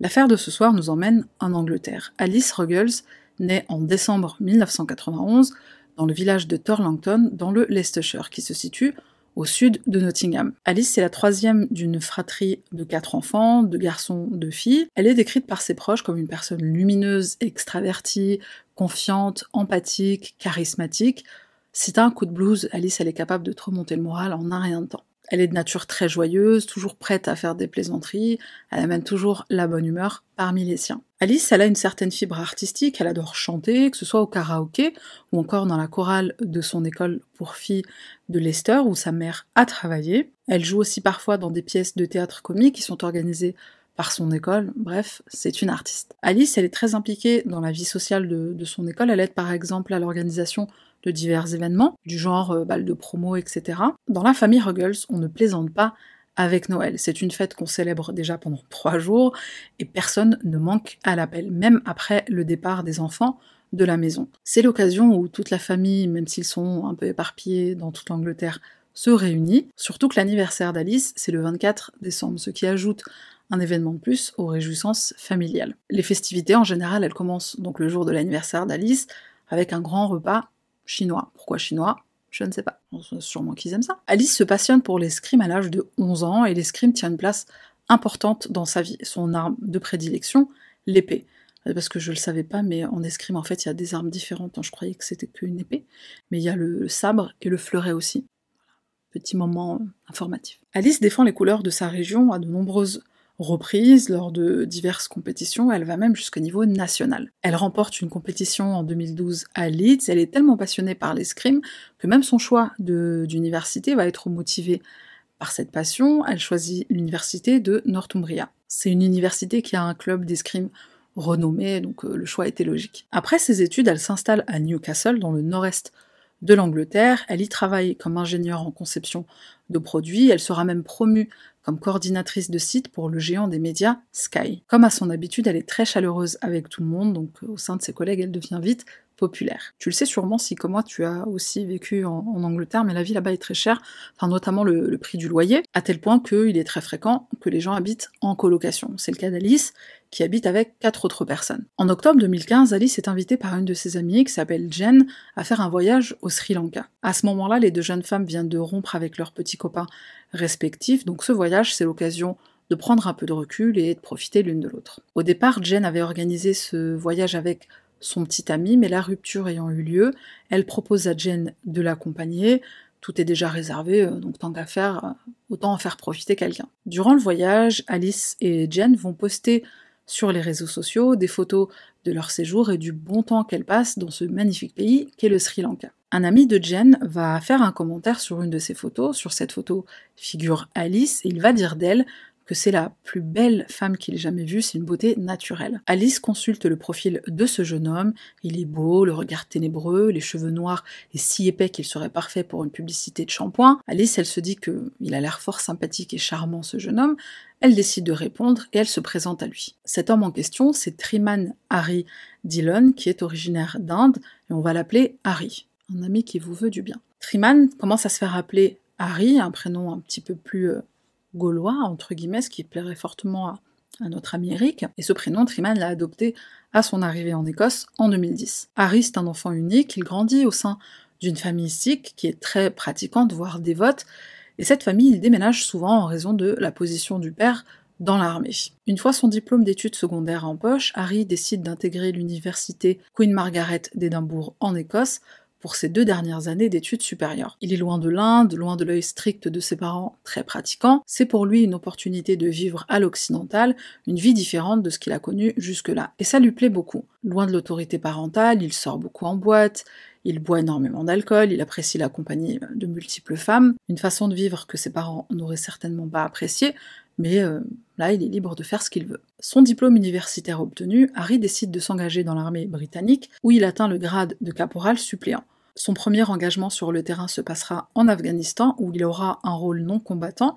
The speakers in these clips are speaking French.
L'affaire de ce soir nous emmène en Angleterre. Alice Ruggles naît en décembre 1991 dans le village de Torlangton, dans le Leicestershire, qui se situe au sud de Nottingham. Alice est la troisième d'une fratrie de quatre enfants, de garçons, de filles. Elle est décrite par ses proches comme une personne lumineuse, extravertie, confiante, empathique, charismatique. Si t'as un coup de blues, Alice elle est capable de te remonter le moral en un rien de temps. Elle est de nature très joyeuse, toujours prête à faire des plaisanteries, elle amène toujours la bonne humeur parmi les siens. Alice, elle a une certaine fibre artistique, elle adore chanter, que ce soit au karaoké ou encore dans la chorale de son école pour filles de Leicester où sa mère a travaillé. Elle joue aussi parfois dans des pièces de théâtre comique qui sont organisées par son école, bref, c'est une artiste. Alice, elle est très impliquée dans la vie sociale de, son école, elle aide par exemple à l'organisation de divers événements, du genre euh, bal de promo, etc. Dans la famille Ruggles, on ne plaisante pas avec Noël. C'est une fête qu'on célèbre déjà pendant trois jours et personne ne manque à l'appel, même après le départ des enfants de la maison. C'est l'occasion où toute la famille, même s'ils sont un peu éparpillés dans toute l'Angleterre, se réunit, surtout que l'anniversaire d'Alice, c'est le 24 décembre, ce qui ajoute un événement de plus aux réjouissances familiales. Les festivités, en général, elles commencent donc le jour de l'anniversaire d'Alice, avec un grand repas chinois. Pourquoi chinois? Je ne sais pas. Sûrement qu'ils aiment ça. Alice se passionne pour l'escrime à l'âge de 11 ans et l'escrime tient une place importante dans sa vie. Son arme de prédilection, l'épée. Euh, parce que je le savais pas, mais en escrime, en fait, il y a des armes différentes. Je croyais que c'était qu'une épée. Mais il y a le sabre et le fleuret aussi. Petit moment informatif. Alice défend les couleurs de sa région à de nombreuses reprise lors de diverses compétitions, elle va même jusqu'au niveau national. Elle remporte une compétition en 2012 à Leeds, elle est tellement passionnée par l'escrime que même son choix d'université va être motivé par cette passion, elle choisit l'université de Northumbria. C'est une université qui a un club d'escrime renommé, donc euh, le choix était logique. Après ses études, elle s'installe à Newcastle, dans le nord-est de l'Angleterre. Elle y travaille comme ingénieure en conception de produits. Elle sera même promue comme coordinatrice de site pour le géant des médias Sky. Comme à son habitude, elle est très chaleureuse avec tout le monde, donc euh, au sein de ses collègues, elle devient vite populaire. Tu le sais sûrement si, comme moi, tu as aussi vécu en, Angleterre, mais la vie là-bas est très chère, enfin notamment le, prix du loyer, à tel point qu'il est très fréquent que les gens habitent en colocation. C'est le cas d'Alice, qui habite avec quatre autres personnes. En octobre 2015, Alice est invitée par une de ses amies, qui s'appelle Jen, à faire un voyage au Sri Lanka. À ce moment-là, les deux jeunes femmes viennent de rompre avec leurs petits copains respectifs, donc ce voyage, c'est l'occasion de prendre un peu de recul et de profiter l'une de l'autre. Au départ, Jen avait organisé ce voyage avec son petit ami, mais la rupture ayant eu lieu, elle propose à Jen de l'accompagner. Tout est déjà réservé, euh, donc tant qu'à faire, euh, autant en faire profiter quelqu'un. Durant le voyage, Alice et Jen vont poster sur les réseaux sociaux des photos de leur séjour et du bon temps qu'elles passent dans ce magnifique pays qu'est le Sri Lanka. Un ami de Jen va faire un commentaire sur une de ces photos. Sur cette photo figure Alice et il va dire d'elle que c'est la plus belle femme qu'il ait jamais vue, c'est une beauté naturelle. Alice consulte le profil de ce jeune homme, il est beau, le regard ténébreux, les cheveux noirs et si épais qu'il serait parfait pour une publicité de shampoing. Alice, elle se dit que il a l'air fort sympathique et charmant ce jeune homme, elle décide de répondre et elle se présente à lui. Cet homme en question, c'est Triman Harry Dillon, qui est originaire d'Inde, et on va l'appeler Harry, un ami qui vous veut du bien. Triman commence à se faire appeler Harry, un prénom un petit peu plus euh, gaulois, entre guillemets, ce qui plairait fortement à, notre ami Eric, et ce prénom, Triman l'a adopté à son arrivée en Écosse en 2010. Harry, c'est un enfant unique, il grandit au sein d'une famille sikh qui est très pratiquante, voire dévote, et cette famille, il déménage souvent en raison de la position du père dans l'armée. Une fois son diplôme d'études secondaires en poche, Harry décide d'intégrer l'université Queen Margaret d'Édimbourg en Écosse pour ses deux dernières années d'études supérieures. Il est loin de l'Inde, loin de l'œil strict de ses parents très pratiquants, c'est pour lui une opportunité de vivre à l'occidental, une vie différente de ce qu'il a connu jusque-là. Et ça lui plaît beaucoup. Loin de l'autorité parentale, il sort beaucoup en boîte, il boit énormément d'alcool, il apprécie la compagnie de multiples femmes, une façon de vivre que ses parents n'auraient certainement pas appréciée, mais euh, là il est libre de faire ce qu'il veut. Son diplôme universitaire obtenu, Harry décide de s'engager dans l'armée britannique, où il atteint le grade de caporal suppléant. Son premier engagement sur le terrain se passera en Afghanistan, où il aura un rôle non combattant,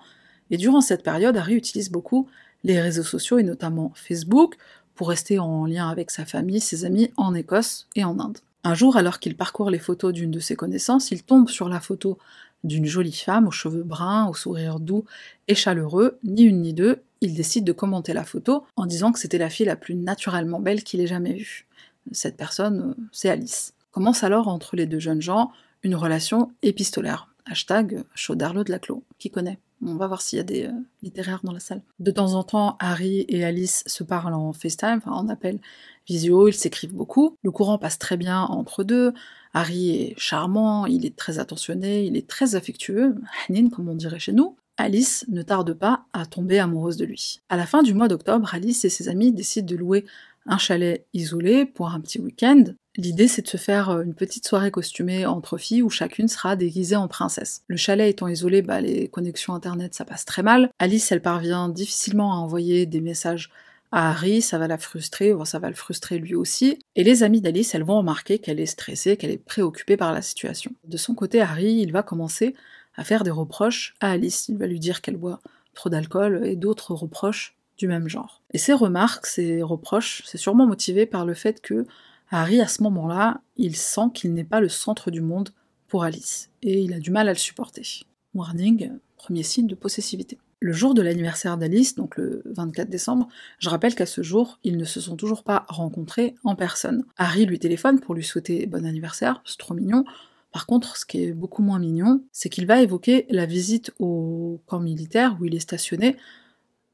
et durant cette période, Harry utilise beaucoup les réseaux sociaux, et notamment Facebook, pour rester en lien avec sa famille, ses amis en Écosse et en Inde. Un jour, alors qu'il parcourt les photos d'une de ses connaissances, il tombe sur la photo d'une jolie femme aux cheveux bruns, au sourire doux et chaleureux, ni une ni deux, il décide de commenter la photo en disant que c'était la fille la plus naturellement belle qu'il ait jamais vue. Cette personne, euh, c'est Alice. Commence alors entre les deux jeunes gens une relation épistolaire. Hashtag Chaudarlo de la Clos. Qui connaît? On va voir s'il y a des euh, littéraires dans la salle. De temps en temps, Harry et Alice se parlent en FaceTime, enfin en appel visio, ils s'écrivent beaucoup. Le courant passe très bien entre deux. Harry est charmant, il est très attentionné, il est très affectueux, Hanin comme on dirait chez nous. Alice ne tarde pas à tomber amoureuse de lui. À la fin du mois d'octobre, Alice et ses amis décident de louer un chalet isolé pour un petit week-end. L'idée, c'est de se faire euh, une petite soirée costumée entre filles où chacune sera déguisée en princesse. Le chalet étant isolé, bah, les connexions internet, ça passe très mal. Alice, elle parvient difficilement à envoyer des messages Harry, ça va la frustrer, ça va le frustrer lui aussi. Et les amis d'Alice, elles vont remarquer qu'elle est stressée, qu'elle est préoccupée par la situation. De son côté, Harry, il va commencer à faire des reproches à Alice. Il va lui dire qu'elle boit trop d'alcool et d'autres reproches du même genre. Et ces remarques, ces reproches, c'est sûrement motivé par le fait que Harry, à ce moment-là, il sent qu'il n'est pas le centre du monde pour Alice, et il a du mal à le supporter. Warning, premier signe de possessivité. Le jour de l'anniversaire d'Alice, donc le 24 décembre, je rappelle qu'à ce jour, ils ne se sont toujours pas rencontrés en personne. Harry lui téléphone pour lui souhaiter bon anniversaire, c'est trop mignon. Par contre, ce qui est beaucoup moins mignon, c'est qu'il va évoquer la visite au camp militaire où il est stationné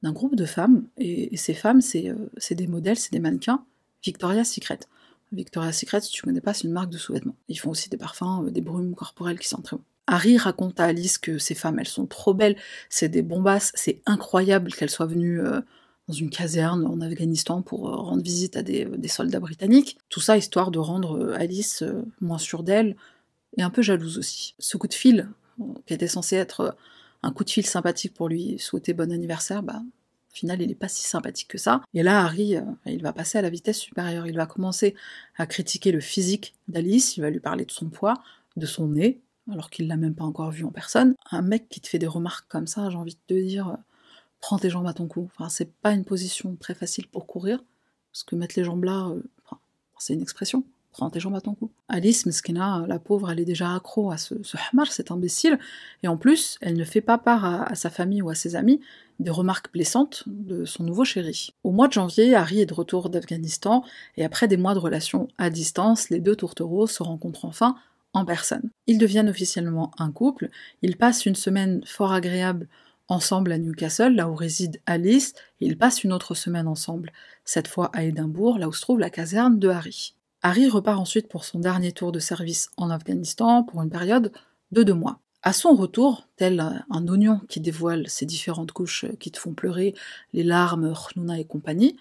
d'un groupe de femmes, et, ces femmes, euh, c'est des modèles, c'est des mannequins, Victoria's Secret. Victoria's Secret, si tu connais pas, c'est une marque de sous-vêtements. Ils font aussi des parfums, euh, des brumes corporelles qui sont très bons. Harry raconte à Alice que ces femmes, elles sont trop belles, c'est des bombasses, c'est incroyable qu'elles soient venues euh, dans une caserne en Afghanistan pour rendre visite à des, soldats britanniques. Tout ça histoire de rendre Alice moins sûre d'elle et un peu jalouse aussi. Ce coup de fil, qui était censé être un coup de fil sympathique pour lui souhaiter bon anniversaire, bah, au final, il n'est pas si sympathique que ça. Et là, Harry, euh, il va passer à la vitesse supérieure. Il va commencer à critiquer le physique d'Alice, il va lui parler de son poids, de son nez, alors qu'il l'a même pas encore vu en personne. Un mec qui te fait des remarques comme ça, j'ai envie de te dire, euh, prends tes jambes à ton cou. Enfin, c'est pas une position très facile pour courir, parce que mettre les jambes là, euh, c'est une expression prends tes jambes à ton cou. Alice, Meskina, la pauvre, elle est déjà accro à ce, ce hamar, cet imbécile, et en plus, elle ne fait pas part à, sa famille ou à ses amis des remarques blessantes de son nouveau chéri. Au mois de janvier, Harry est de retour d'Afghanistan, et après des mois de relations à distance, les deux tourtereaux se rencontrent enfin personne. Ils deviennent officiellement un couple, ils passent une semaine fort agréable ensemble à Newcastle, là où réside Alice, et ils passent une autre semaine ensemble, cette fois à Édimbourg, là où se trouve la caserne de Harry. Harry repart ensuite pour son dernier tour de service en Afghanistan pour une période de deux mois. À son retour, tel un oignon qui dévoile ses différentes couches qui te font pleurer, les larmes, Khnouna et compagnie,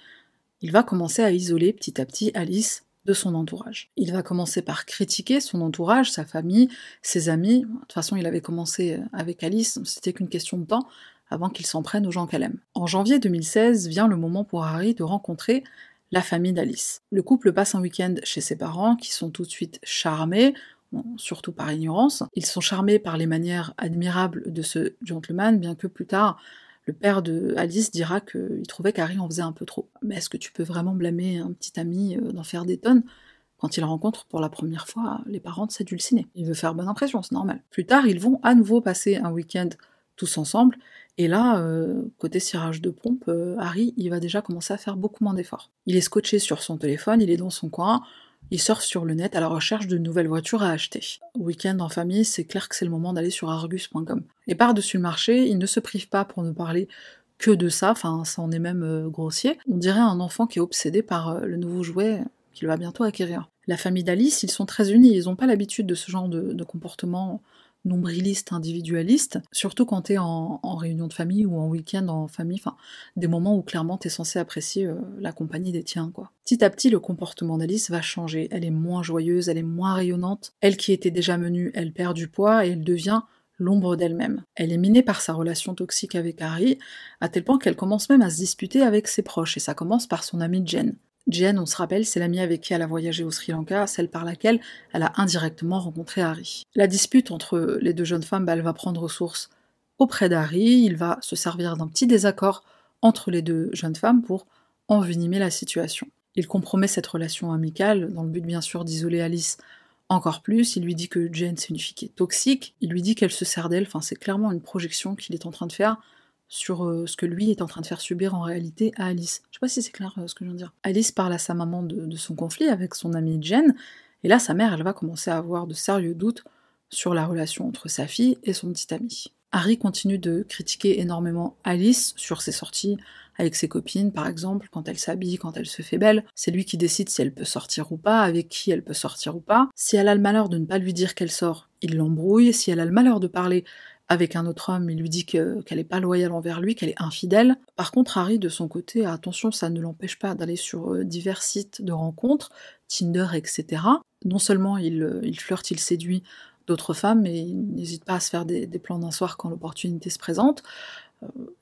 il va commencer à isoler petit à petit Alice son entourage. Il va commencer par critiquer son entourage, sa famille, ses amis. De toute façon, il avait commencé avec Alice, c'était qu'une question de temps avant qu'il s'en prenne aux gens qu'elle aime. En janvier 2016 vient le moment pour Harry de rencontrer la famille d'Alice. Le couple passe un week-end chez ses parents, qui sont tout de suite charmés, surtout par ignorance. Ils sont charmés par les manières admirables de ce gentleman, bien que plus tard, le père de Alice dira qu'il trouvait qu'Harry en faisait un peu trop. Mais est-ce que tu peux vraiment blâmer un petit ami euh, d'en faire des tonnes? Quand il rencontre pour la première fois les parents de cette dulcinée Il veut faire bonne impression, c'est normal. Plus tard, ils vont à nouveau passer un week-end tous ensemble, et là, euh, côté cirage de pompe, euh, Harry, il va déjà commencer à faire beaucoup moins d'efforts. Il est scotché sur son téléphone, il est dans son coin, il sort sur le net à la recherche de nouvelles voitures à acheter. Week-end en famille, c'est clair que c'est le moment d'aller sur argus.com. Et par-dessus le marché, il ne se prive pas pour ne parler que de ça, enfin ça en est même euh, grossier. On dirait un enfant qui est obsédé par le nouveau jouet qu'il va bientôt acquérir. La famille d'Alice, ils sont très unis, ils n'ont pas l'habitude de ce genre de comportement nombriliste, individualiste, surtout quand t'es en, en réunion de famille ou en week-end en famille, enfin, des moments où clairement t'es censé apprécier euh, la compagnie des tiens, quoi. Petit à petit, le comportement d'Alice va changer, elle est moins joyeuse, elle est moins rayonnante, elle qui était déjà menue, elle perd du poids et elle devient l'ombre d'elle-même. Elle est minée par sa relation toxique avec Harry, à tel point qu'elle commence même à se disputer avec ses proches, et ça commence par son amie Jen. Jen, on se rappelle, c'est l'amie avec qui elle a voyagé au Sri Lanka, celle par laquelle elle a indirectement rencontré Harry. La dispute entre les deux jeunes femmes, bah, elle va prendre source auprès d'Harry, il va se servir d'un petit désaccord entre les deux jeunes femmes pour envenimer la situation. Il compromet cette relation amicale, dans le but bien sûr d'isoler Alice encore plus, il lui dit que Jen c'est une fille est toxique, il lui dit qu'elle se sert d'elle, enfin c'est clairement une projection qu'il est en train de faire sur euh, ce que lui est en train de faire subir en réalité à Alice. Je sais pas si c'est clair euh, ce que je viens de dire. Alice parle à sa maman de, de son conflit avec son amie Jen, et là sa mère elle va commencer à avoir de sérieux doutes sur la relation entre sa fille et son petit ami. Harry continue de critiquer énormément Alice sur ses sorties avec ses copines, par exemple, quand elle s'habille, quand elle se fait belle. C'est lui qui décide si elle peut sortir ou pas, avec qui elle peut sortir ou pas. Si elle a le malheur de ne pas lui dire qu'elle sort, il l'embrouille. Si elle a le malheur de parler avec un autre homme, il lui dit qu'elle n'est pas loyale envers lui, qu'elle est infidèle. Par contre, Harry, de son côté, attention, ça ne l'empêche pas d'aller sur euh, divers sites de rencontres, Tinder, etc. Non seulement il, euh, il flirte, il séduit d'autres femmes, mais il n'hésite pas à se faire des plans d'un soir quand l'opportunité se présente.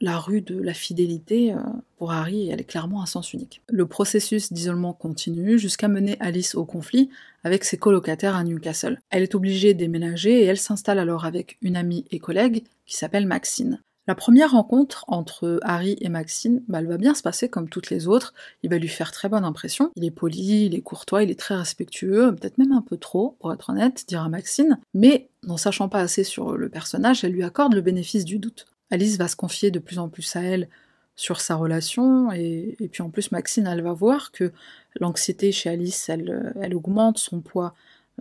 La rue de la fidélité, euh, pour Harry, elle est clairement un sens unique. Le processus d'isolement continue jusqu'à mener Alice au conflit avec ses colocataires à Newcastle. Elle est obligée de déménager et elle s'installe alors avec une amie et collègue qui s'appelle Maxine. La première rencontre entre Harry et Maxine, bah, elle va bien se passer comme toutes les autres. Il va lui faire très bonne impression. Il est poli, il est courtois, il est très respectueux, peut-être même un peu trop, pour être honnête, dira Maxine. Mais, n'en sachant pas assez sur le personnage, elle lui accorde le bénéfice du doute. Alice va se confier de plus en plus à elle sur sa relation, et, puis en plus Maxine, elle va voir que l'anxiété chez Alice, elle, elle augmente, son poids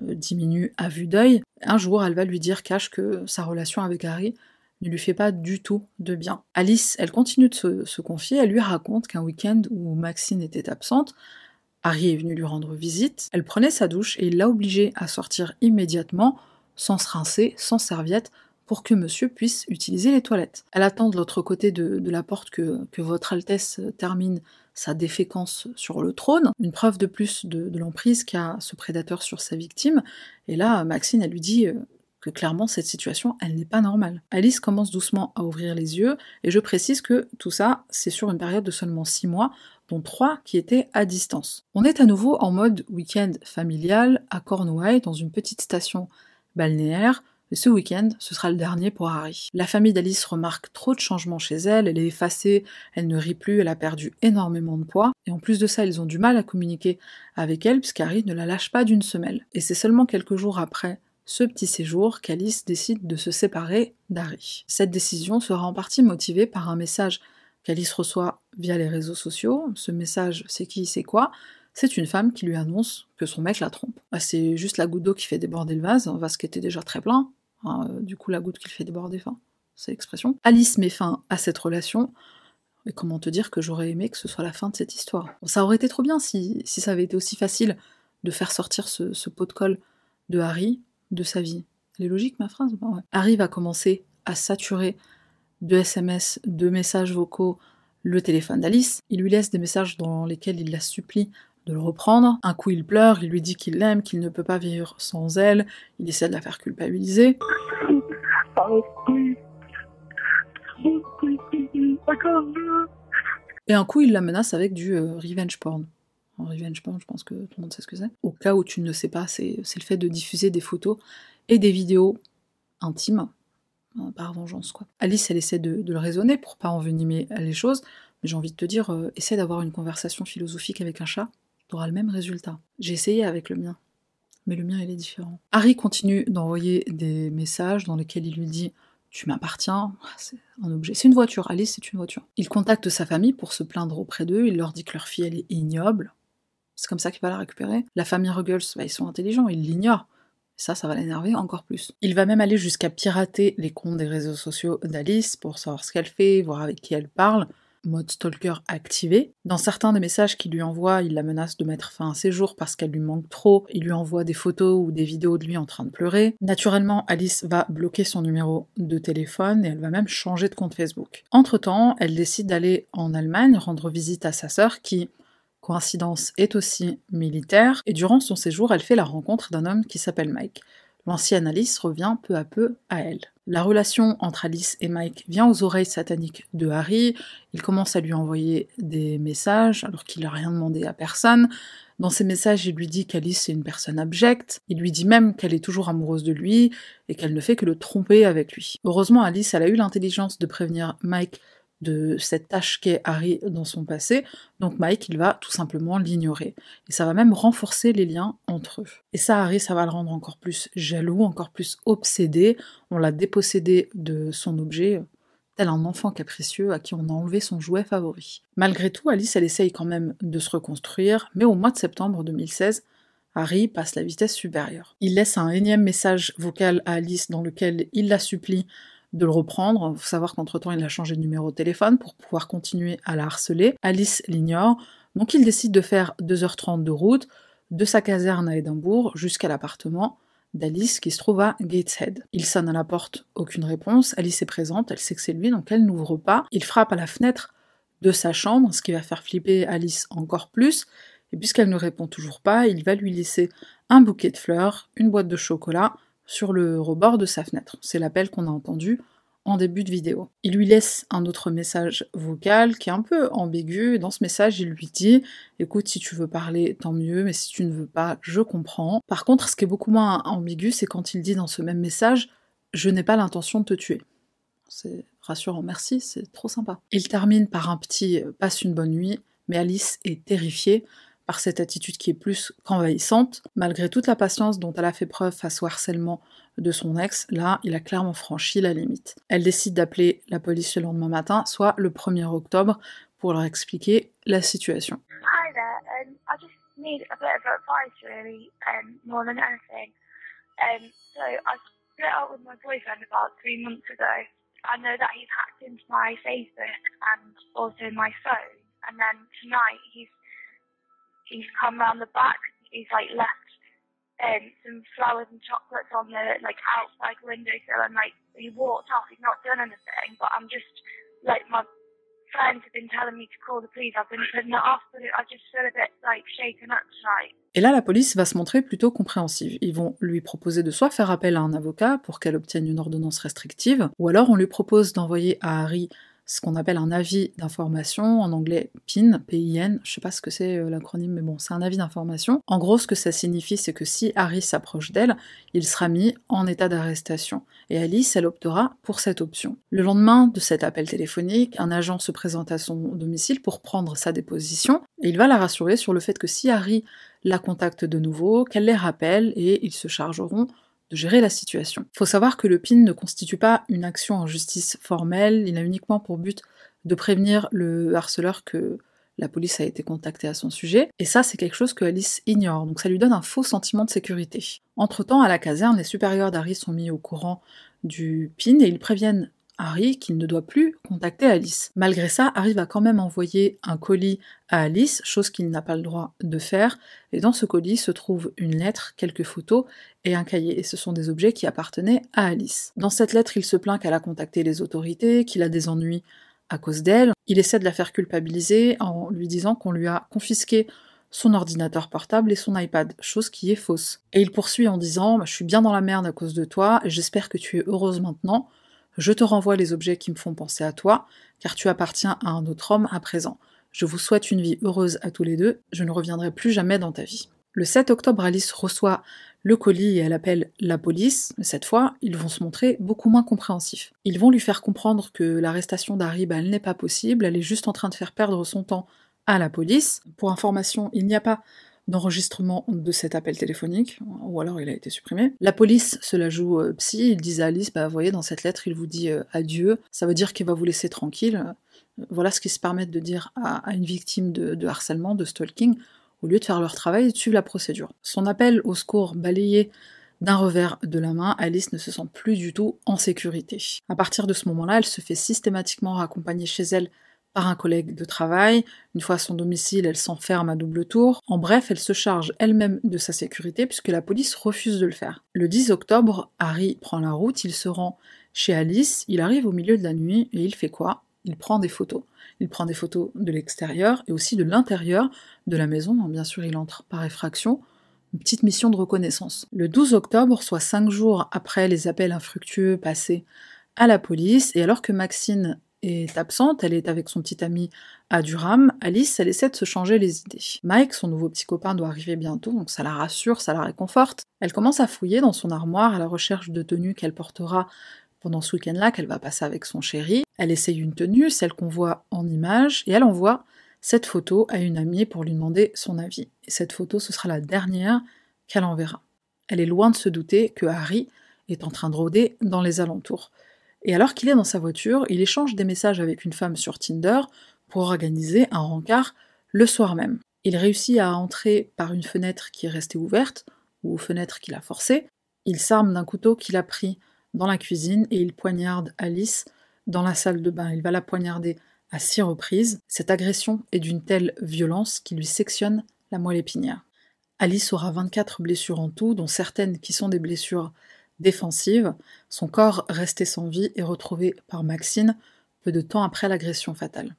euh, diminue à vue d'œil. Un jour, elle va lui dire cache que sa relation avec Harry ne lui fait pas du tout de bien. Alice, elle continue de se, se confier, elle lui raconte qu'un week-end où Maxine était absente, Harry est venu lui rendre visite, elle prenait sa douche et l'a obligée à sortir immédiatement, sans se rincer, sans serviette, pour que monsieur puisse utiliser les toilettes. Elle attend de l'autre côté de, la porte que, votre Altesse termine sa déféquence sur le trône, une preuve de plus de, l'emprise qu'a ce prédateur sur sa victime, et là, Maxine, elle lui dit euh, que clairement, cette situation, elle n'est pas normale. Alice commence doucement à ouvrir les yeux, et je précise que tout ça, c'est sur une période de seulement 6 mois, dont 3 qui étaient à distance. On est à nouveau en mode week-end familial à Cornouailles, dans une petite station balnéaire, ce week-end, ce sera le dernier pour Harry. La famille d'Alice remarque trop de changements chez elle, elle est effacée, elle ne rit plus, elle a perdu énormément de poids, et en plus de ça, ils ont du mal à communiquer avec elle, puisqu'Harry ne la lâche pas d'une semelle. Et c'est seulement quelques jours après ce petit séjour qu'Alice décide de se séparer d'Harry. Cette décision sera en partie motivée par un message qu'Alice reçoit via les réseaux sociaux. Ce message, c'est qui, c'est quoi? C'est une femme qui lui annonce que son mec la trompe. Bah, c'est juste la goutte d'eau qui fait déborder le vase, un vase qui était déjà très plein, Euh, du coup, la goutte qui fait déborder, c'est l'expression. Alice met fin à cette relation. Et comment te dire que j'aurais aimé que ce soit la fin de cette histoire? Ça aurait été trop bien si, si ça avait été aussi facile de faire sortir ce, pot de colle de Harry de sa vie. Elle est logique ma phrase Harry va commencer à saturer de SMS, de messages vocaux, le téléphone d'Alice. Il lui laisse des messages dans lesquels il la supplie de le reprendre. Un coup, il pleure, il lui dit qu'il l'aime, qu'il ne peut pas vivre sans elle. Il essaie de la faire culpabiliser. Et un coup, il la menace avec du euh, revenge porn. revenge porn, je pense que tout le monde sait ce que c'est. Au cas où tu ne le sais pas, c'est le fait de diffuser des photos et des vidéos intimes, euh, par vengeance, quoi. Alice, elle essaie de, le raisonner pour pas envenimer les choses, mais j'ai envie de te dire, euh, essaie d'avoir une conversation philosophique avec un chat, le même résultat. J'ai essayé avec le mien, mais le mien il est différent. Harry continue d'envoyer des messages dans lesquels il lui dit tu m'appartiens, c'est un objet, c'est une voiture, Alice c'est une voiture. Il contacte sa famille pour se plaindre auprès d'eux, il leur dit que leur fille elle est ignoble, c'est comme ça qu'il va la récupérer. La famille Ruggles, bah, ils sont intelligents, ils l'ignorent. Ça, ça va l'énerver encore plus. Il va même aller jusqu'à pirater les comptes des réseaux sociaux d'Alice pour savoir ce qu'elle fait, voir avec qui elle parle mode stalker activé. Dans certains des messages qu'il lui envoie, il la menace de mettre fin à ses jours parce qu'elle lui manque trop. Il lui envoie des photos ou des vidéos de lui en train de pleurer. Naturellement, Alice va bloquer son numéro de téléphone et elle va même changer de compte Facebook. Entre-temps, elle décide d'aller en Allemagne rendre visite à sa sœur qui, coïncidence, est aussi militaire. Et durant son séjour, elle fait la rencontre d'un homme qui s'appelle Mike. L'ancienne Alice revient peu à peu à elle. La relation entre Alice et Mike vient aux oreilles sataniques de Harry. Il commence à lui envoyer des messages alors qu'il n'a rien demandé à personne. Dans ces messages, il lui dit qu'Alice est une personne abjecte. Il lui dit même qu'elle est toujours amoureuse de lui et qu'elle ne fait que le tromper avec lui. Heureusement, Alice, a eu l'intelligence de prévenir Mike de cette tâche qu'est Harry dans son passé, donc Mike, il va tout simplement l'ignorer. Et ça va même renforcer les liens entre eux. Et ça, Harry, ça va le rendre encore plus jaloux, encore plus obsédé. On l'a dépossédé de son objet, tel un enfant capricieux à qui on a enlevé son jouet favori. Malgré tout, Alice, elle essaye quand même de se reconstruire, mais au mois de septembre 2016, Harry passe la vitesse supérieure. Il laisse un énième message vocal à Alice dans lequel il la supplie de le reprendre. Il faut savoir qu'entre-temps, il a changé de numéro de téléphone pour pouvoir continuer à la harceler. Alice l'ignore, donc il décide de faire 2h30 de route de sa caserne à Édimbourg jusqu'à l'appartement d'Alice qui se trouve à Gateshead. Il sonne à la porte, aucune réponse. Alice est présente, elle sait que c'est lui, donc elle n'ouvre pas. Il frappe à la fenêtre de sa chambre, ce qui va faire flipper Alice encore plus. Et puisqu'elle ne répond toujours pas, il va lui laisser un bouquet de fleurs, une boîte de chocolat sur le rebord de sa fenêtre. C'est l'appel qu'on a entendu en début de vidéo. Il lui laisse un autre message vocal qui est un peu ambigu. Dans ce message, il lui dit Écoute, si tu veux parler, tant mieux, mais si tu ne veux pas, je comprends. Par contre, ce qui est beaucoup moins ambigu, c'est quand il dit dans ce même message Je n'ai pas l'intention de te tuer. C'est rassurant, merci, c'est trop sympa. Il termine par un petit Passe une bonne nuit, mais Alice est terrifiée par cette attitude qui est plus qu'envahissante. Malgré toute la patience dont elle a fait preuve face au harcèlement de son ex, là, il a clairement franchi la limite. Elle décide d'appeler la police le lendemain matin, soit le 1er octobre, pour leur expliquer la situation. Hi there, um, I just need a bit of advice really, um, more than anything. Um, so I split up with my boyfriend about three months ago. I know that he's hacked into my Facebook and also my phone. And then tonight he's he's come round the back. He's like left um, some flowers and chocolates on the like outside windowsill, and like he walked off. He's not done anything, but I'm just like my friends have been telling me to call the police. I've been putting it off, but I just feel a bit like shaken up tonight. Et là, la police va se montrer plutôt compréhensive. Ils vont lui proposer de soit faire appel à un avocat pour qu'elle obtienne une ordonnance restrictive, ou alors on lui propose d'envoyer à Harry ce qu'on appelle un avis d'information, en anglais PIN, P-I-N, je sais pas ce que c'est euh, l'acronyme, mais bon, c'est un avis d'information. En gros, ce que ça signifie, c'est que si Harry s'approche d'elle, il sera mis en état d'arrestation. Et Alice, elle optera pour cette option. Le lendemain de cet appel téléphonique, un agent se présente à son domicile pour prendre sa déposition, et il va la rassurer sur le fait que si Harry la contacte de nouveau, qu'elle les rappelle, et ils se chargeront gérer la situation. Il faut savoir que le PIN ne constitue pas une action en justice formelle, il a uniquement pour but de prévenir le harceleur que la police a été contactée à son sujet, et ça c'est quelque chose que Alice ignore, donc ça lui donne un faux sentiment de sécurité. Entre-temps, à la caserne, les supérieurs d'Harry sont mis au courant du PIN et ils préviennent Harry qu'il ne doit plus contacter Alice. Malgré ça, Harry va quand même envoyer un colis à Alice, chose qu'il n'a pas le droit de faire, et dans ce colis se trouve une lettre, quelques photos et un cahier, et ce sont des objets qui appartenaient à Alice. Dans cette lettre, il se plaint qu'elle a contacté les autorités, qu'il a des ennuis à cause d'elle, il essaie de la faire culpabiliser en lui disant qu'on lui a confisqué son ordinateur portable et son iPad, chose qui est fausse. Et il poursuit en disant bah, Je suis bien dans la merde à cause de toi, j'espère que tu es heureuse maintenant, je te renvoie les objets qui me font penser à toi, car tu appartiens à un autre homme à présent. Je vous souhaite une vie heureuse à tous les deux, je ne reviendrai plus jamais dans ta vie. Le 7 octobre, Alice reçoit le colis et elle appelle la police. Cette fois, ils vont se montrer beaucoup moins compréhensifs. Ils vont lui faire comprendre que l'arrestation d'Harry, n'est pas possible, elle est juste en train de faire perdre son temps à la police. Pour information, il n'y a pas d'enregistrement de cet appel téléphonique, ou alors il a été supprimé. La police se la joue euh, psy, ils disent à Alice, bah voyez, dans cette lettre, il vous dit euh, adieu, ça veut dire qu'il va vous laisser tranquille. Voilà ce qu'ils se permettent de dire à, une victime de, harcèlement, de stalking, au lieu de faire leur travail et de la procédure. Son appel au secours balayé d'un revers de la main, Alice ne se sent plus du tout en sécurité. À partir de ce moment-là, elle se fait systématiquement raccompagner chez elle par un collègue de travail. Une fois à son domicile, elle s'enferme à double tour. En bref, elle se charge elle-même de sa sécurité puisque la police refuse de le faire. Le 10 octobre, Harry prend la route, il se rend chez Alice, il arrive au milieu de la nuit et il fait quoi? Il prend des photos. Il prend des photos de l'extérieur et aussi de l'intérieur de la maison. Bien sûr, il entre par effraction. Une petite mission de reconnaissance. Le 12 octobre, soit cinq jours après les appels infructueux passés à la police, et alors que Maxine est absente, elle est avec son petit ami à Durham. Alice, elle essaie de se changer les idées. Mike, son nouveau petit copain, doit arriver bientôt, donc ça la rassure, ça la réconforte. Elle commence à fouiller dans son armoire à la recherche de tenues qu'elle portera pendant ce week-end-là, qu'elle va passer avec son chéri. Elle essaye une tenue, celle qu'on voit en image, et elle envoie cette photo à une amie pour lui demander son avis. Et cette photo, ce sera la dernière qu'elle enverra. Elle est loin de se douter que Harry est en train de rôder dans les alentours. Et alors qu'il est dans sa voiture, il échange des messages avec une femme sur Tinder pour organiser un rencard le soir même. Il réussit à entrer par une fenêtre qui est restée ouverte, ou fenêtre qu'il a forcée. Il s'arme d'un couteau qu'il a pris dans la cuisine et il poignarde Alice dans la salle de bain. Il va la poignarder à six reprises. Cette agression est d'une telle violence qu'il lui sectionne la moelle épinière. Alice aura 24 blessures en tout, dont certaines qui sont des blessures défensives. Son corps resté sans vie est retrouvé par Maxine peu de temps après l'agression fatale.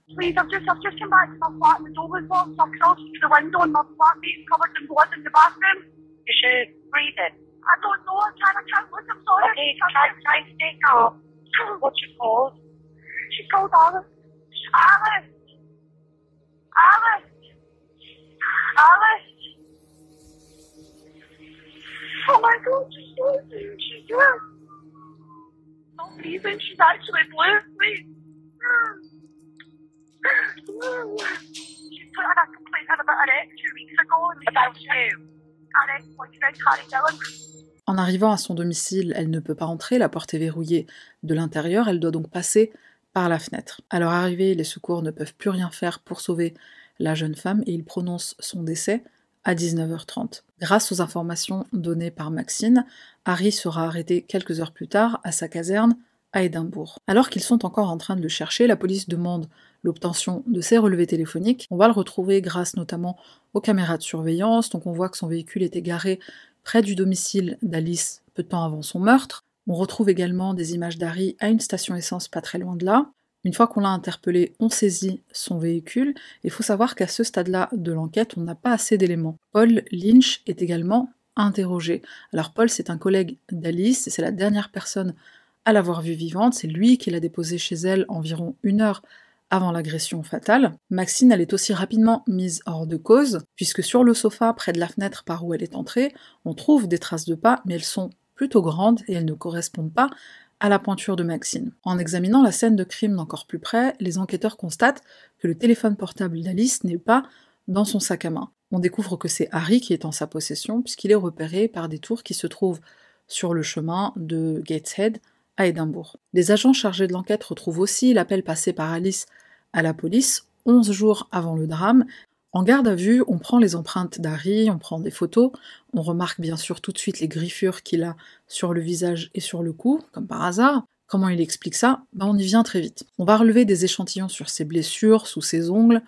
En arrivant à son domicile, elle ne peut pas entrer, la porte est verrouillée de l'intérieur, elle doit donc passer par la fenêtre. À leur arrivée, les secours ne peuvent plus rien faire pour sauver la jeune femme et ils prononcent son décès à 19h30. Grâce aux informations données par Maxine, Harry sera arrêté quelques heures plus tard à sa caserne à Édimbourg. Alors qu'ils sont encore en train de le chercher, la police demande l'obtention de ses relevés téléphoniques. On va le retrouver grâce notamment aux caméras de surveillance, donc on voit que son véhicule était garé près du domicile d'Alice peu de temps avant son meurtre. On retrouve également des images d'Harry à une station essence pas très loin de là. Une fois qu'on l'a interpellé, on saisit son véhicule. Il faut savoir qu'à ce stade-là de l'enquête, on n'a pas assez d'éléments. Paul Lynch est également interrogé. Alors Paul, c'est un collègue d'Alice, c'est la dernière personne à l'avoir vue vivante. C'est lui qui l'a déposée chez elle environ une heure avant l'agression fatale. Maxine, elle est aussi rapidement mise hors de cause, puisque sur le sofa, près de la fenêtre par où elle est entrée, on trouve des traces de pas, mais elles sont plutôt grandes et elles ne correspondent pas à la pointure de Maxine. En examinant la scène de crime d'encore plus près, les enquêteurs constatent que le téléphone portable d'Alice n'est pas dans son sac à main. On découvre que c'est Harry qui est en sa possession puisqu'il est repéré par des tours qui se trouvent sur le chemin de Gateshead à Édimbourg. Les agents chargés de l'enquête retrouvent aussi l'appel passé par Alice à la police 11 jours avant le drame en garde à vue, on prend les empreintes d'Harry, on prend des photos, on remarque bien sûr tout de suite les griffures qu'il a sur le visage et sur le cou, comme par hasard. Comment il explique ça? Ben, On y vient très vite. On va relever des échantillons sur ses blessures, sous ses ongles,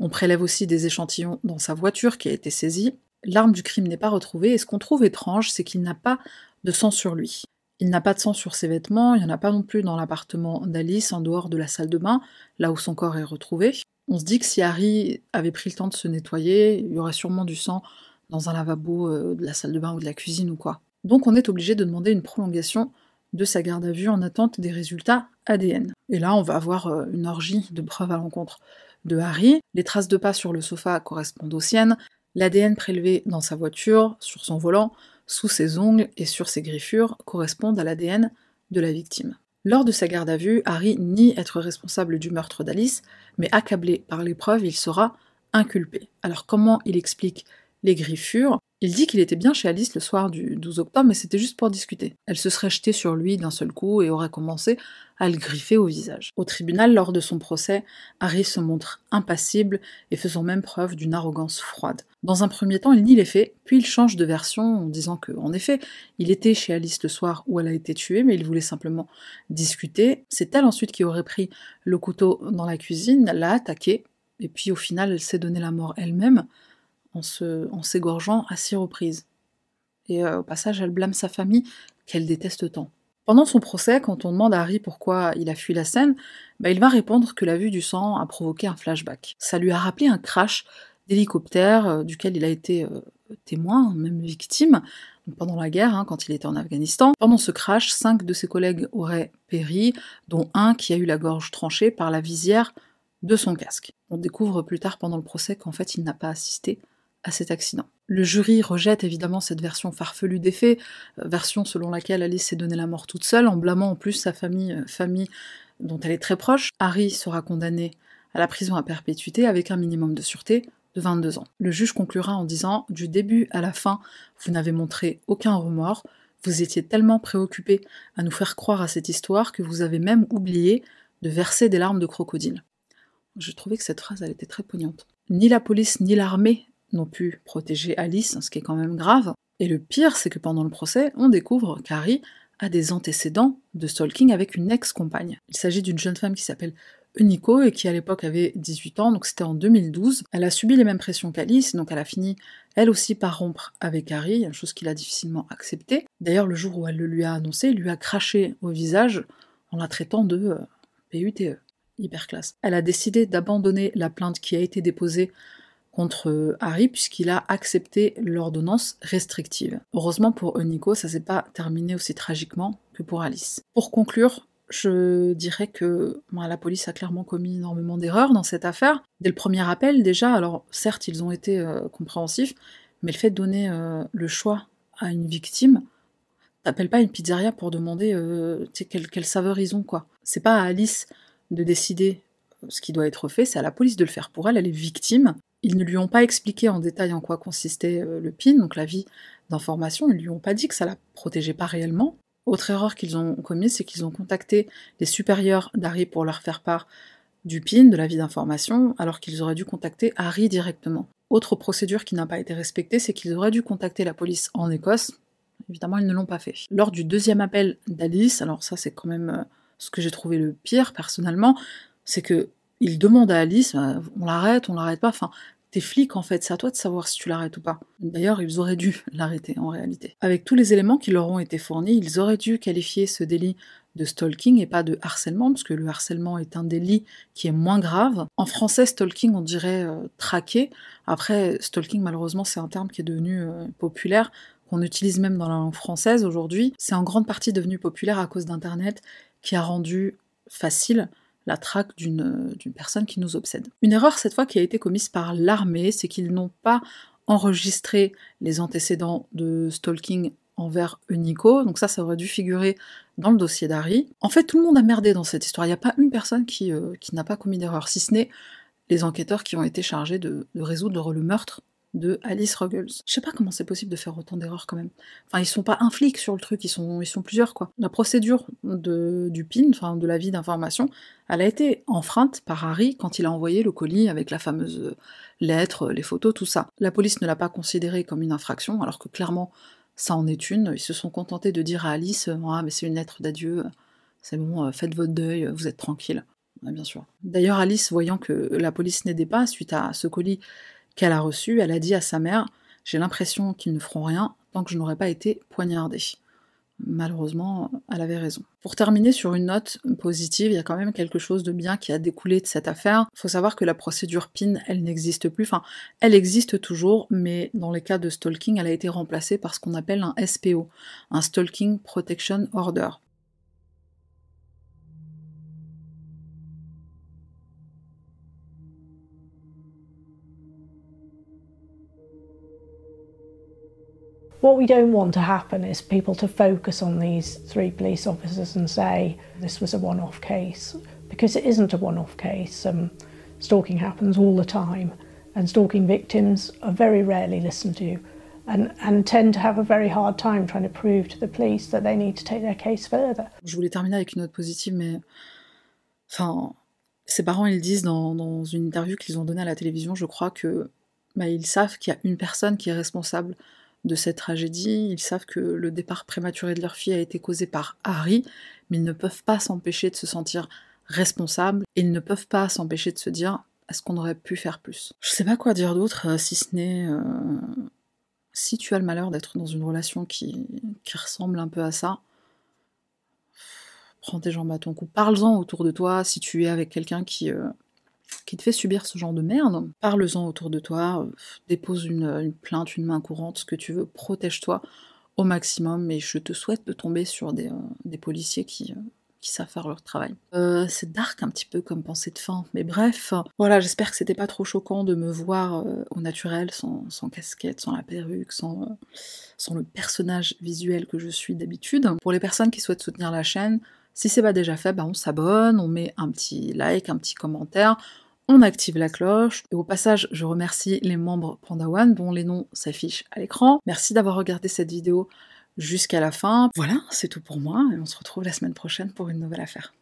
on prélève aussi des échantillons dans sa voiture qui a été saisie. L'arme du crime n'est pas retrouvée, et ce qu'on trouve étrange, c'est qu'il n'a pas de sang sur lui. Il n'a pas de sang sur ses vêtements, il n'y en a pas non plus dans l'appartement d'Alice en dehors de la salle de bain, là où son corps est retrouvé. On se dit que si Harry avait pris le temps de se nettoyer, il y aurait sûrement du sang dans un lavabo euh, de la salle de bain ou de la cuisine ou quoi. Donc on est obligé de demander une prolongation de sa garde à vue en attente des résultats ADN. Et là, on va avoir euh, une orgie de preuves à l'encontre de Harry. Les traces de pas sur le sofa correspondent aux siennes. L'ADN prélevé dans sa voiture, sur son volant, sous ses ongles et sur ses griffures correspondent à l'ADN de la victime. Lors de sa garde à vue, Harry nie être responsable du meurtre d'Alice, mais accablé par l'épreuve, il sera inculpé. Alors comment il explique les griffures? Il dit qu'il était bien chez Alice le soir du 12 octobre, mais c'était juste pour discuter. Elle se serait jetée sur lui d'un seul coup et aurait commencé à le griffer au visage. Au tribunal, lors de son procès, Harry se montre impassible et faisant même preuve d'une arrogance froide. Dans un premier temps, il nie les faits, puis il change de version en disant que, en effet, il était chez Alice le soir où elle a été tuée, mais il voulait simplement discuter. C'est elle ensuite qui aurait pris le couteau dans la cuisine, l'a attaqué, et puis au final, elle s'est donné la mort elle-même en s'égorgeant à six reprises. Et euh, au passage, elle blâme sa famille qu'elle déteste tant. Pendant son procès, quand on demande à Harry pourquoi il a fui la scène, bah, il va répondre que la vue du sang a provoqué un flashback. Ça lui a rappelé un crash d'hélicoptère euh, duquel il a été euh, témoin, même victime, pendant la guerre, hein, quand il était en Afghanistan. Pendant ce crash, cinq de ses collègues auraient péri, dont un qui a eu la gorge tranchée par la visière de son casque. On découvre plus tard pendant le procès qu'en fait il n'a pas assisté cet accident. Le jury rejette évidemment cette version farfelue des faits, euh, version selon laquelle Alice s'est donné la mort toute seule, en blâmant en plus sa famille, famille dont elle est très proche. Harry sera condamné à la prison à perpétuité avec un minimum de sûreté de 22 ans. Le juge conclura en disant Du début à la fin, vous n'avez montré aucun remords, Vous étiez tellement préoccupé à nous faire croire à cette histoire que vous avez même oublié de verser des larmes de crocodile. Je trouvais que cette phrase, était très poignante. Ni la police ni l'armée n'ont pu protéger Alice, ce qui est quand même grave. Et le pire, c'est que pendant le procès, on découvre qu'Harry a des antécédents de stalking avec une ex-compagne. Il s'agit d'une jeune femme qui s'appelle Eunico et qui à l'époque avait 18 ans, donc c'était en 2012. Elle a subi les mêmes pressions qu'Alice, donc elle a fini elle aussi par rompre avec Harry, chose qu'il a difficilement acceptée. D'ailleurs, le jour où elle le lui a annoncé, il lui a craché au visage en la traitant de euh, PUTE. Hyper classe. Elle a décidé d'abandonner la plainte qui a été déposée contre euh, Harry puisqu'il a accepté l'ordonnance restrictive. Heureusement pour Eunico, ça s'est pas terminé aussi tragiquement que pour Alice. Pour conclure, je dirais que la police a clairement commis énormément d'erreurs dans cette affaire. Dès le premier appel, déjà, alors certes, ils ont été euh, compréhensifs, mais le fait de donner euh, le choix à une victime, t'appelles pas une pizzeria pour demander euh, quelle, quelle, saveur ils ont, quoi. C'est pas à Alice de décider ce qui doit être fait, c'est à la police de le faire pour elle, elle est victime. Ils ne lui ont pas expliqué en détail en quoi consistait le PIN, donc la vie d'information, ils lui ont pas dit que ça la protégeait pas réellement. Autre erreur qu'ils ont commise, c'est qu'ils ont contacté les supérieurs d'Harry pour leur faire part du PIN, de l'avis d'information, alors qu'ils auraient dû contacter Harry directement. Autre procédure qui n'a pas été respectée, c'est qu'ils auraient dû contacter la police en Écosse. Évidemment, ils ne l'ont pas fait. Lors du deuxième appel d'Alice, alors ça c'est quand même euh, ce que j'ai trouvé le pire personnellement, c'est que il demande à Alice, euh, on l'arrête, on l'arrête pas, enfin, T'es flic en fait, c'est à toi de savoir si tu l'arrêtes ou pas. D'ailleurs, ils auraient dû l'arrêter en réalité. Avec tous les éléments qui leur ont été fournis, ils auraient dû qualifier ce délit de stalking et pas de harcèlement, parce que le harcèlement est un délit qui est moins grave. En français, stalking, on dirait euh, traquer. Après, stalking, malheureusement, c'est un terme qui est devenu euh, populaire, qu'on utilise même dans la langue française aujourd'hui. C'est en grande partie devenu populaire à cause d'Internet, qui a rendu facile la traque d'une personne qui nous obsède. Une erreur cette fois qui a été commise par l'armée, c'est qu'ils n'ont pas enregistré les antécédents de stalking envers Unico, donc ça, ça aurait dû figurer dans le dossier d'Harry. En fait, tout le monde a merdé dans cette histoire, il n'y a pas une personne qui, euh, qui n'a pas commis d'erreur, si ce n'est les enquêteurs qui ont été chargés de résoudre le meurtre de Alice Ruggles. Je sais pas comment c'est possible de faire autant d'erreurs quand même. Enfin, ils sont pas un flic sur le truc, ils sont, ils sont plusieurs quoi. La procédure de, du PIN, enfin de l'avis d'information, elle a été enfreinte par Harry quand il a envoyé le colis avec la fameuse lettre, les photos, tout ça. La police ne l'a pas considéré comme une infraction, alors que clairement ça en est une. Ils se sont contentés de dire à Alice Ah, mais c'est une lettre d'adieu, c'est bon, euh, faites votre deuil, vous êtes tranquille. bien sûr. D'ailleurs, Alice, voyant que la police n'aidait pas suite à ce colis qu'elle a reçu, elle a dit à sa mère J'ai l'impression qu'ils ne feront rien tant que je n'aurai pas été poignardée. Malheureusement, elle avait raison. Pour terminer sur une note positive, il y a quand même quelque chose de bien qui a découlé de cette affaire. Il faut savoir que la procédure PIN, elle n'existe plus. Enfin, elle existe toujours, mais dans les cas de stalking, elle a été remplacée par ce qu'on appelle un SPO, un Stalking Protection Order. What we don't want to happen is people to focus on these three police officers and say this was a one off case, because it isn't a one off case. Um, stalking happens all the time, and stalking victims are very rarely listened to. And, and tend to have a very hard time trying to prove to the police that they need to take their case further. Je voulais terminer avec une note positive, mais enfin, ses parents ils disent dans, dans une interview qu'ils ont donnée à la télévision, je crois que bah, ils savent qu'il y a une personne qui est responsable de cette tragédie. Ils savent que le départ prématuré de leur fille a été causé par Harry, mais ils ne peuvent pas s'empêcher de se sentir responsables et ils ne peuvent pas s'empêcher de se dire est-ce qu'on aurait pu faire plus? Je sais pas quoi dire d'autre euh, si ce n'est euh, si tu as le malheur d'être dans une relation qui, qui ressemble un peu à ça, prends tes jambes à ton cou, parle-en autour de toi. Si tu es avec quelqu'un qui, euh, te fait subir ce genre de merde, parle-en autour de toi, euh, dépose une, plainte, une main courante, ce que tu veux, protège-toi au maximum, et je te souhaite de tomber sur des, euh, policiers qui, euh, qui savent faire leur travail. c'est dark un petit peu comme pensée de fin, mais bref, voilà, j'espère que c'était pas trop choquant de me voir au naturel, sans, casquette, sans la perruque, sans, sans le personnage visuel que je suis d'habitude. Pour les personnes qui souhaitent soutenir la chaîne, si c'est pas déjà fait, bah on s'abonne, on met un petit like, un petit commentaire, on active la cloche. Et au passage, je remercie les membres Pandawan dont les noms s'affichent à l'écran. Merci d'avoir regardé cette vidéo jusqu'à la fin. Voilà, c'est tout pour moi et on se retrouve la semaine prochaine pour une nouvelle affaire.